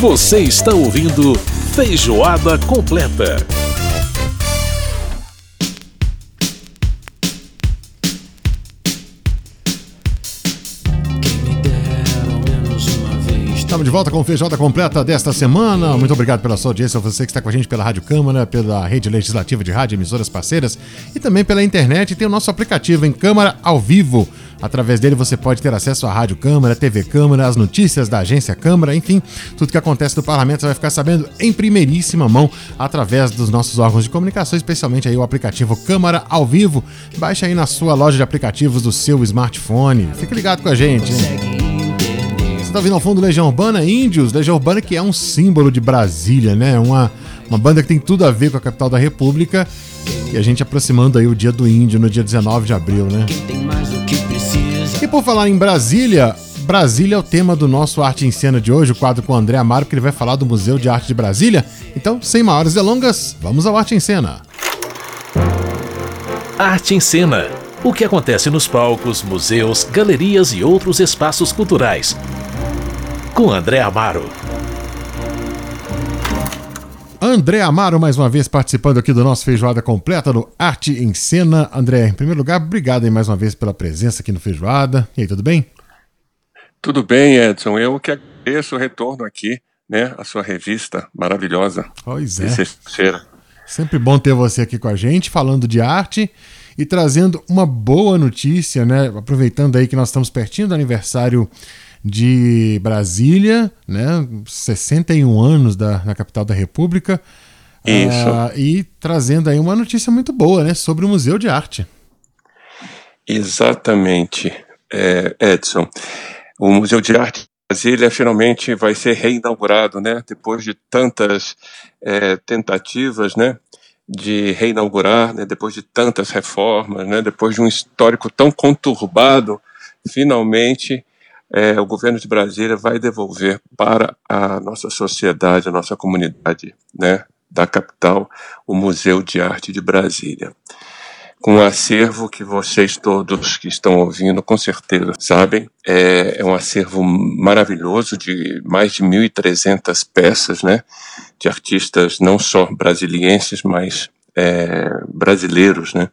Você está ouvindo Feijoada Completa. Estamos de volta com Feijoada Completa desta semana. Muito obrigado pela sua audiência, você que está com a gente pela Rádio Câmara, pela rede legislativa de rádio, emissoras parceiras e também pela internet. Tem o nosso aplicativo em Câmara ao Vivo. Através dele você pode ter acesso à Rádio Câmara, TV Câmara, as notícias da agência Câmara, enfim, tudo que acontece no parlamento você vai ficar sabendo em primeiríssima mão através dos nossos órgãos de comunicação, especialmente aí o aplicativo Câmara ao Vivo. Baixe aí na sua loja de aplicativos do seu smartphone. Fique ligado com a gente. Hein? Você tá ouvindo ao fundo Legião Urbana Índios, Legião Urbana que é um símbolo de Brasília, né? Uma, uma banda que tem tudo a ver com a capital da República. E a gente aproximando aí o dia do índio no dia 19 de abril, né? E por falar em Brasília, Brasília é o tema do nosso Arte em Cena de hoje, o quadro com o André Amaro, que ele vai falar do Museu de Arte de Brasília. Então, sem maiores delongas, vamos ao Arte em Cena. Arte em Cena. O que acontece nos palcos, museus, galerias e outros espaços culturais com André Amaro. André Amaro, mais uma vez participando aqui do nosso Feijoada Completa no Arte em Cena. André, em primeiro lugar, obrigado aí mais uma vez pela presença aqui no Feijoada. E aí, tudo bem? Tudo bem, Edson. Eu que agradeço o retorno aqui, né? A sua revista maravilhosa. Pois é. Sempre bom ter você aqui com a gente, falando de arte e trazendo uma boa notícia, né? Aproveitando aí que nós estamos pertinho do aniversário de Brasília, né? 61 anos da, na capital da República. Isso. Uh, e trazendo aí uma notícia muito boa, né? Sobre o Museu de Arte. Exatamente, é, Edson. O Museu de Arte de Brasília finalmente vai ser reinaugurado, né? Depois de tantas é, tentativas, né? De reinaugurar, né? Depois de tantas reformas, né? Depois de um histórico tão conturbado, finalmente é, o governo de Brasília vai devolver para a nossa sociedade, a nossa comunidade né, da capital, o Museu de Arte de Brasília. Com um acervo que vocês todos que estão ouvindo com certeza sabem, é, é um acervo maravilhoso de mais de 1.300 peças, né, de artistas não só brasilienses, mas é, brasileiros, né,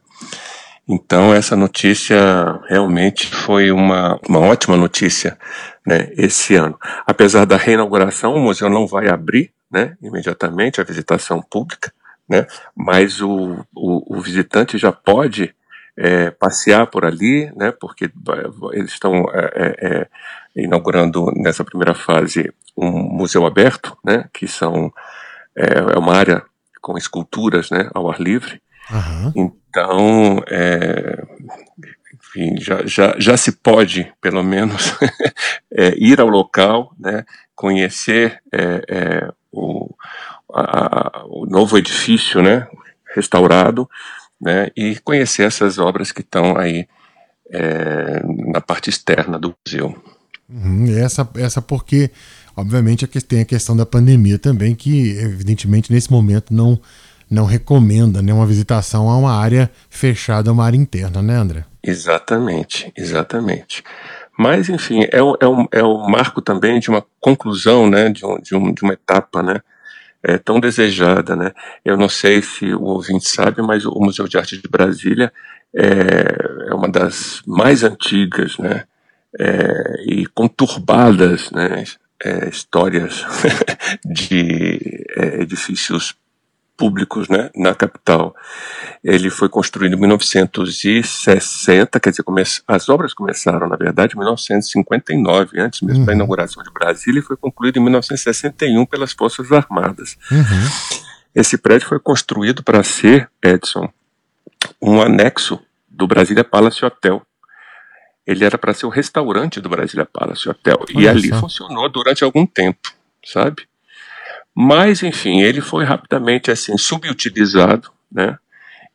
então, essa notícia realmente foi uma, uma ótima notícia né, esse ano. Apesar da reinauguração, o museu não vai abrir né, imediatamente a visitação pública, né, mas o, o, o visitante já pode é, passear por ali, né, porque eles estão é, é, é, inaugurando nessa primeira fase um museu aberto, né, que são, é, é uma área com esculturas né, ao ar livre. Uhum. Então, é, enfim, já, já, já se pode, pelo menos, é, ir ao local, né, conhecer é, é, o, a, o novo edifício né, restaurado né, e conhecer essas obras que estão aí é, na parte externa do museu. Uhum, essa, essa porque, obviamente, tem a questão da pandemia também, que evidentemente nesse momento não não recomenda né, uma visitação a uma área fechada, uma área interna, né, André? Exatamente, exatamente. Mas, enfim, é o, é é marco também de uma conclusão, né, de, um, de, um, de uma etapa, né, é, tão desejada, né. Eu não sei se o ouvinte sabe, mas o Museu de Arte de Brasília é, é uma das mais antigas, né, é, e conturbadas, né, é, histórias de é, edifícios públicos né, na capital. Ele foi construído em 1960, quer dizer, as obras começaram, na verdade, em 1959, antes mesmo uhum. da inauguração de Brasília, e foi concluído em 1961 pelas Forças Armadas. Uhum. Esse prédio foi construído para ser, Edson, um anexo do Brasília Palace Hotel. Ele era para ser o restaurante do Brasília Palace Hotel. Olha e ali só. funcionou durante algum tempo, sabe? Mas, enfim, ele foi rapidamente assim subutilizado, né?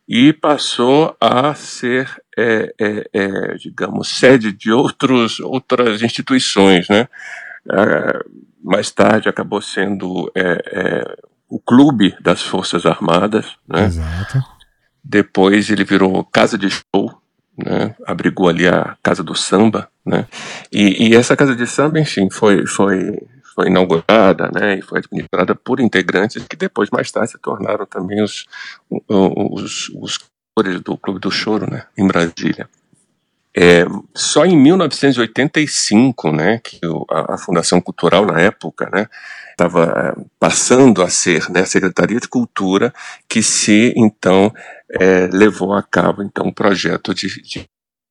E passou a ser, é, é, é, digamos, sede de outros, outras instituições, né? É, mais tarde acabou sendo é, é, o clube das Forças Armadas, né? Exato. Depois ele virou casa de show, né? Abrigou ali a casa do samba, né? E, e essa casa de samba, enfim, foi, foi foi inaugurada né, e foi administrada por integrantes que depois, mais tarde, se tornaram também os, os, os, os do Clube do Choro né, em Brasília. É, só em 1985, né, que a, a Fundação Cultural na época, né, estava é, passando a ser né, a Secretaria de Cultura, que se então é, levou a cabo então o projeto de, de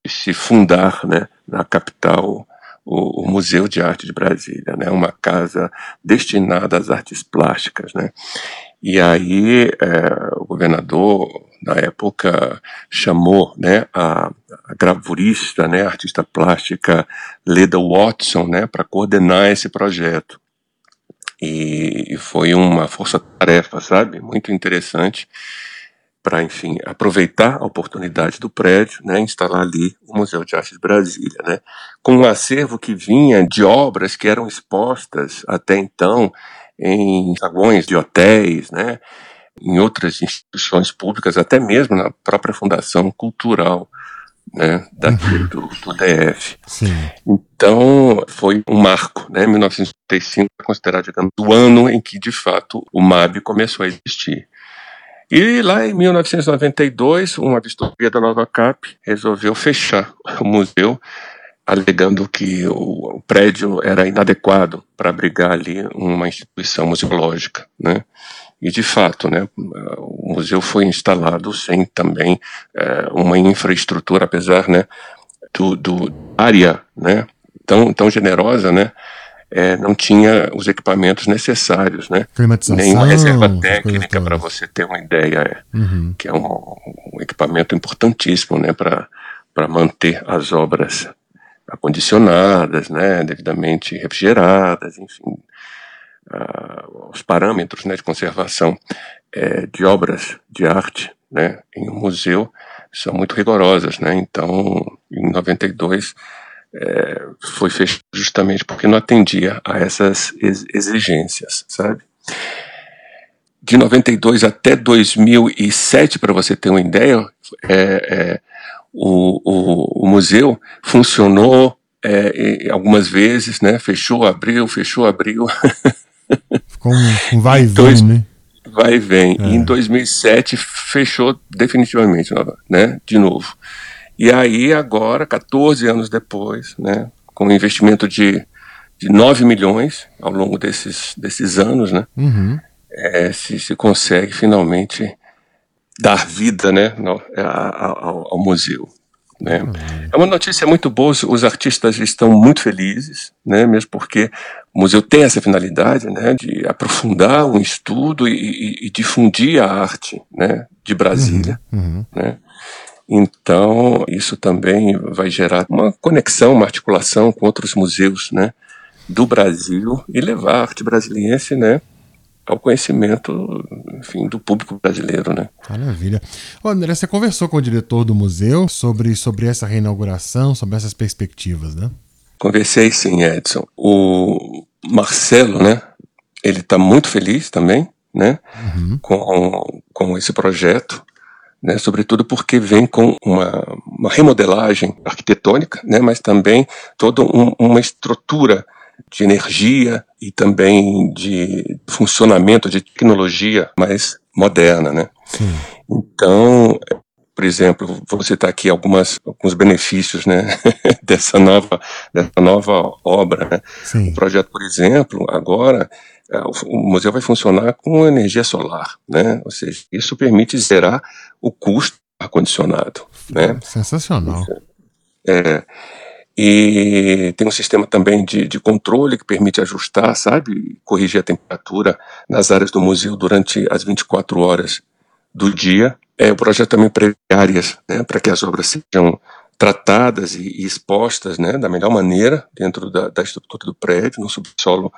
se fundar né, na capital o, o, Museu de Arte de Brasília, né, uma casa destinada às artes plásticas, né. E aí é, o governador na época chamou né, a, a gravurista, né, a artista plástica Leda Watson, né, para coordenar esse projeto. E, e foi uma força-tarefa, sabe, muito interessante para, enfim, aproveitar a oportunidade do prédio, né, instalar ali o Museu de Arte de Brasília, né, com um acervo que vinha de obras que eram expostas até então em saguões de hotéis, né, em outras instituições públicas, até mesmo na própria Fundação Cultural né, daqui uhum. do, do, DF. Sim. Então, foi um marco, né, 1935 é considerado, digamos, o ano em que, de fato, o MAB começou a existir. E lá em 1992, uma vistoria da Nova Cap resolveu fechar o museu, alegando que o, prédio era inadequado para abrigar ali uma instituição museológica, né? E, de fato, né, o museu foi instalado sem também é, uma infraestrutura, apesar né, do, do área né, tão, tão generosa, né, é, não tinha os equipamentos necessários, né? Nem uma reserva técnica para você ter uma ideia, é, uhum. que é um, um, equipamento importantíssimo, né, para manter as obras acondicionadas, né, devidamente refrigeradas, enfim, uh, os parâmetros né, de conservação é, de obras de arte né, em um museu são muito rigorosas. Né? Então, em 92, é, foi fechado justamente porque não atendia a essas exigências, sabe? De 92 até 2007, para você ter uma ideia, é, é, o, o, o, museu funcionou é, algumas vezes, né? Fechou, abriu, fechou, abriu. Ficou um, vai e vem, Dois, né? Vai e vem. É. E em 2007 fechou definitivamente, né? De novo. E aí agora, 14 anos depois, né? Com um investimento de, de 9 milhões ao longo desses, desses anos, né? Uhum. É, se, se consegue finalmente dar vida, né? No, ao, ao museu. Né? Uhum. É uma notícia muito boa, os artistas estão muito felizes, né? mesmo porque o museu tem essa finalidade né? de aprofundar um estudo e, e, e difundir a arte né? de Brasília. Uhum. Uhum. Né? Então, isso também vai gerar uma conexão, uma articulação com outros museus né? do Brasil e levar a arte brasiliense né? ao conhecimento, enfim, do público brasileiro, né? Maravilha. Ô André, você conversou com o diretor do museu sobre, sobre essa reinauguração, sobre essas perspectivas, né? Conversei sim, Edson. O Marcelo, né? Ele está muito feliz também, né? Uhum. Com, com esse projeto. Né, sobretudo porque vem com uma, uma remodelagem arquitetônica, né, mas também toda um, uma estrutura de energia e também de funcionamento de tecnologia mais moderna, né? Sim. Então, por exemplo, vou citar aqui algumas, alguns benefícios, né, dessa nova, dessa nova obra, né? O projeto, por exemplo, agora é, o museu vai funcionar com energia solar, né? Ou seja, isso permite zerar o custo ar-condicionado, né? Sensacional. É, e tem um sistema também de, de controle que permite ajustar, sabe, corrigir a temperatura nas áreas do museu durante as 24 horas do dia. É, o projeto também prevê áreas né, para que as obras sejam tratadas e, e, expostas né, da melhor maneira dentro da, da estrutura do prédio. No subsolo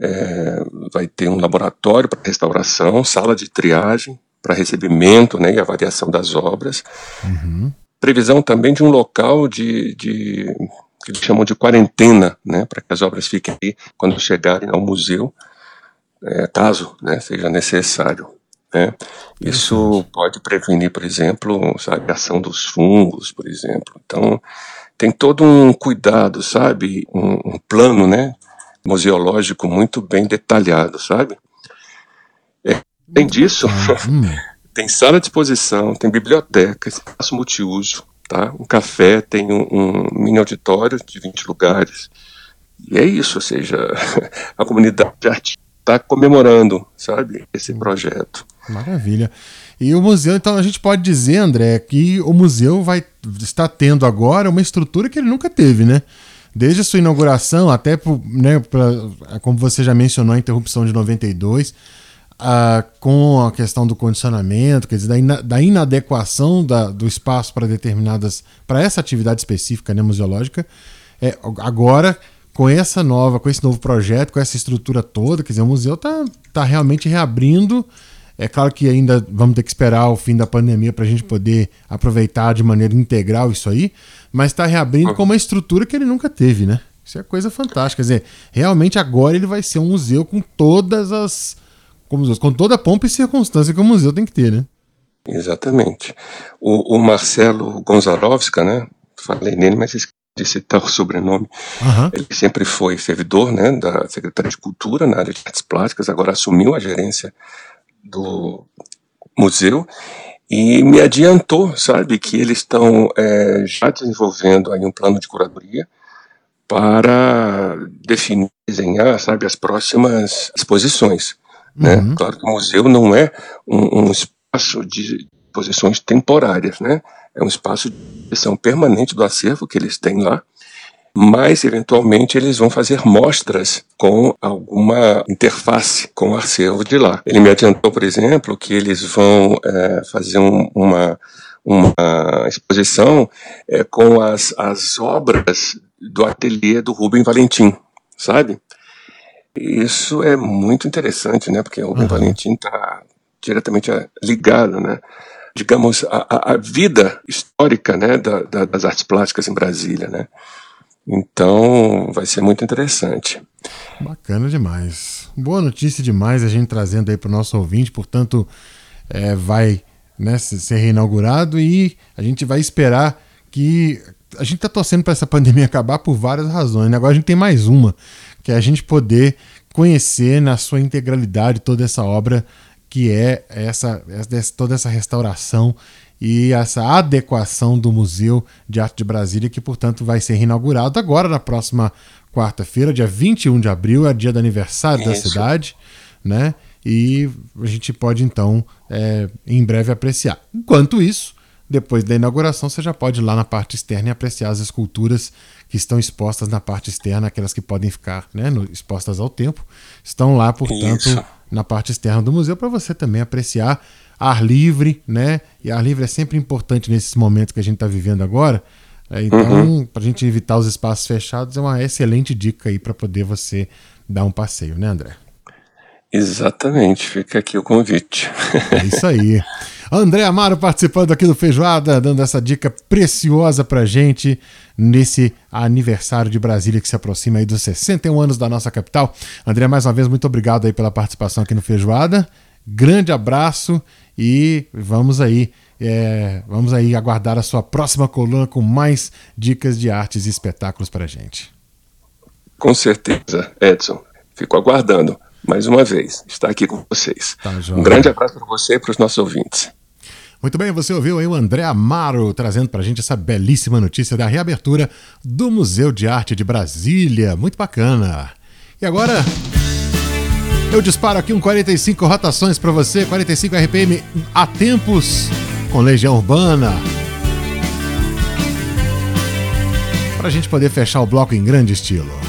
é, vai ter um laboratório para restauração, sala de triagem para recebimento né, e avaliação das obras. Uhum previsão também de um local de, de que eles chamam de quarentena, né, para que as obras fiquem aí quando chegarem ao museu, é, caso né, seja necessário. Né. Isso pode prevenir, por exemplo, sabe, a ação dos fungos, por exemplo. Então, tem todo um cuidado, sabe, um, um plano, né, museológico muito bem detalhado, sabe? É, além disso, hum. tem sala de exposição, tem biblioteca, espaço multiuso, tá? Um café, tem um, um mini auditório de 20 lugares. E é isso, ou seja, a comunidade artística está comemorando, sabe, esse projeto. Maravilha. E o museu, então a gente pode dizer, André, que o museu vai estar tendo agora uma estrutura que ele nunca teve, né? Desde a sua inauguração, até né, pra, como você já mencionou, a interrupção de 92, uh, com a questão do condicionamento, quer dizer, da, ina da inadequação da, do espaço para determinadas. para essa atividade específica né, museológica. É, agora, com essa nova, com esse novo projeto, com essa estrutura toda, quer dizer, o museu está tá realmente reabrindo é claro que ainda vamos ter que esperar o fim da pandemia para a gente poder aproveitar de maneira integral isso aí, mas está reabrindo com uma estrutura que ele nunca teve, né? Isso é coisa fantástica. Quer dizer, realmente agora ele vai ser um museu com todas as. com toda a pompa e circunstância que o museu tem que ter, né? Exatamente. O, o Marcelo Gonzalovska, né? Falei nele, mas esqueci de citar o sobrenome. Uhum. Ele sempre foi servidor né, da Secretaria de Cultura na área de artes plásticas, agora assumiu a gerência do museu e me adiantou, sabe, que eles estão é, já desenvolvendo aí um plano de curadoria para definir, desenhar, sabe, as próximas exposições. Né? Uhum. Claro que o museu não é um, um espaço de exposições temporárias, né? É um espaço de exposição permanente do acervo que eles têm lá mas eventualmente eles vão fazer mostras com alguma interface com o acervo de lá. Ele me adiantou, por exemplo, que eles vão é, fazer um, uma, uma exposição é, com as, as obras do ateliê do Rubem Valentim, sabe? Isso é muito interessante, né? Porque o Rubem uhum. Valentim está diretamente ligado, né? digamos, a, a, vida histórica né, da, da, das artes plásticas em Brasília, né? Então, vai ser muito interessante. Bacana demais. Boa notícia demais a gente trazendo aí para o nosso ouvinte. Portanto, é, vai né, ser reinaugurado e a gente vai esperar que. A gente está torcendo para essa pandemia acabar por várias razões. Né? Agora a gente tem mais uma, que é a gente poder conhecer na sua integralidade toda essa obra que é essa, toda essa restauração e essa adequação do Museu de Arte de Brasília, que, portanto, vai ser reinaugurado agora na próxima quarta-feira, dia 21 de abril, é dia do aniversário Isso. da cidade, né? E a gente pode, então, é, em breve apreciar. Enquanto isso, depois da inauguração, você já pode ir lá na parte externa e apreciar as esculturas que estão expostas na parte externa, aquelas que podem ficar né, no, expostas ao tempo, estão lá, portanto, Isso. na parte externa do museu, para você também apreciar ar livre, né? E ar livre é sempre importante nesses momentos que a gente está vivendo agora. É, então, uhum. para a gente evitar os espaços fechados, é uma excelente dica aí para poder você dar um passeio, né, André? Exatamente, fica aqui o convite. É isso aí. André Amaro participando aqui do Feijoada, dando essa dica preciosa pra gente nesse aniversário de Brasília que se aproxima aí dos 61 anos da nossa capital. André, mais uma vez, muito obrigado aí pela participação aqui no Feijoada. Grande abraço e vamos aí, é, vamos aí aguardar a sua próxima coluna com mais dicas de artes e espetáculos para gente. Com certeza, Edson. Fico aguardando mais uma vez estar aqui com vocês. Tá, um grande abraço para você e para os nossos ouvintes. Muito bem, você ouviu aí o André Amaro trazendo para a gente essa belíssima notícia da reabertura do Museu de Arte de Brasília. Muito bacana. E agora eu disparo aqui um 45 rotações para você, 45 RPM a tempos com Legião Urbana. Para a gente poder fechar o bloco em grande estilo.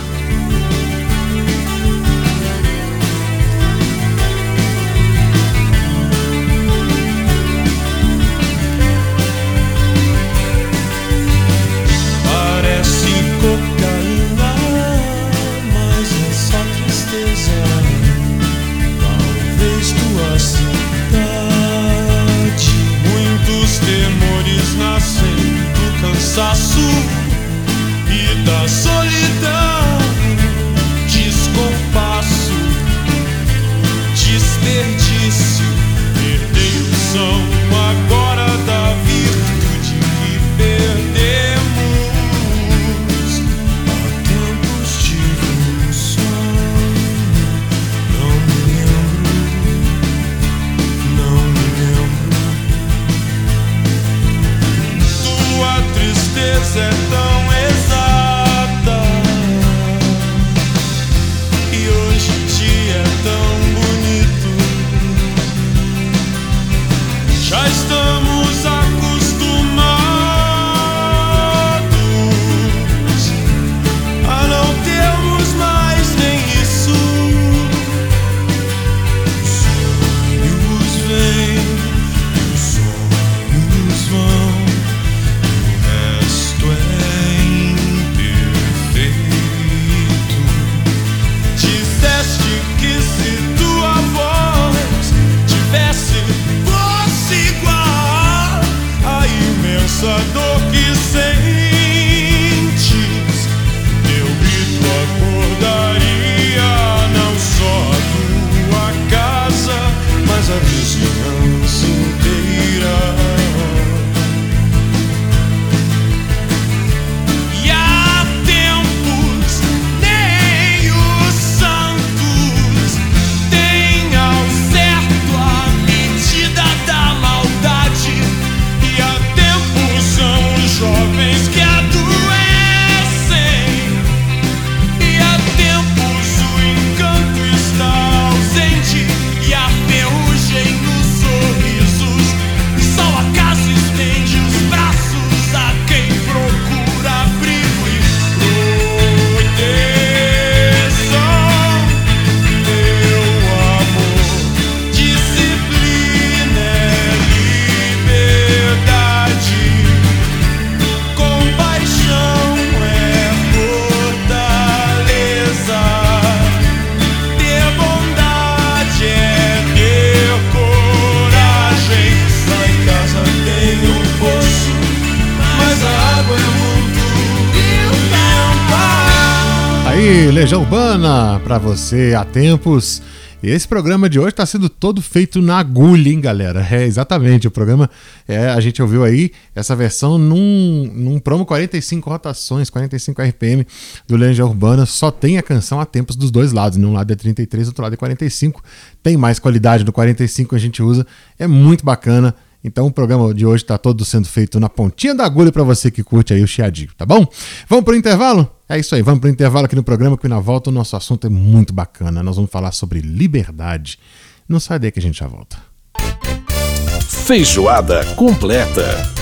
set the Legião Urbana para você há tempos. Esse programa de hoje está sendo todo feito na agulha, hein, galera? É, exatamente. O programa, é, a gente ouviu aí essa versão num, num promo 45 rotações, 45 RPM do Legião Urbana. Só tem a canção há tempos dos dois lados. Né? Um lado é 33, outro lado é 45. Tem mais qualidade no 45 que a gente usa. É muito bacana. Então o programa de hoje está todo sendo feito na pontinha da agulha para você que curte aí o chiadinho, tá bom? Vamos para o intervalo? É isso aí, vamos para o intervalo aqui no programa que na volta o nosso assunto é muito bacana. Nós vamos falar sobre liberdade. Não sai daí que a gente já volta. Feijoada completa.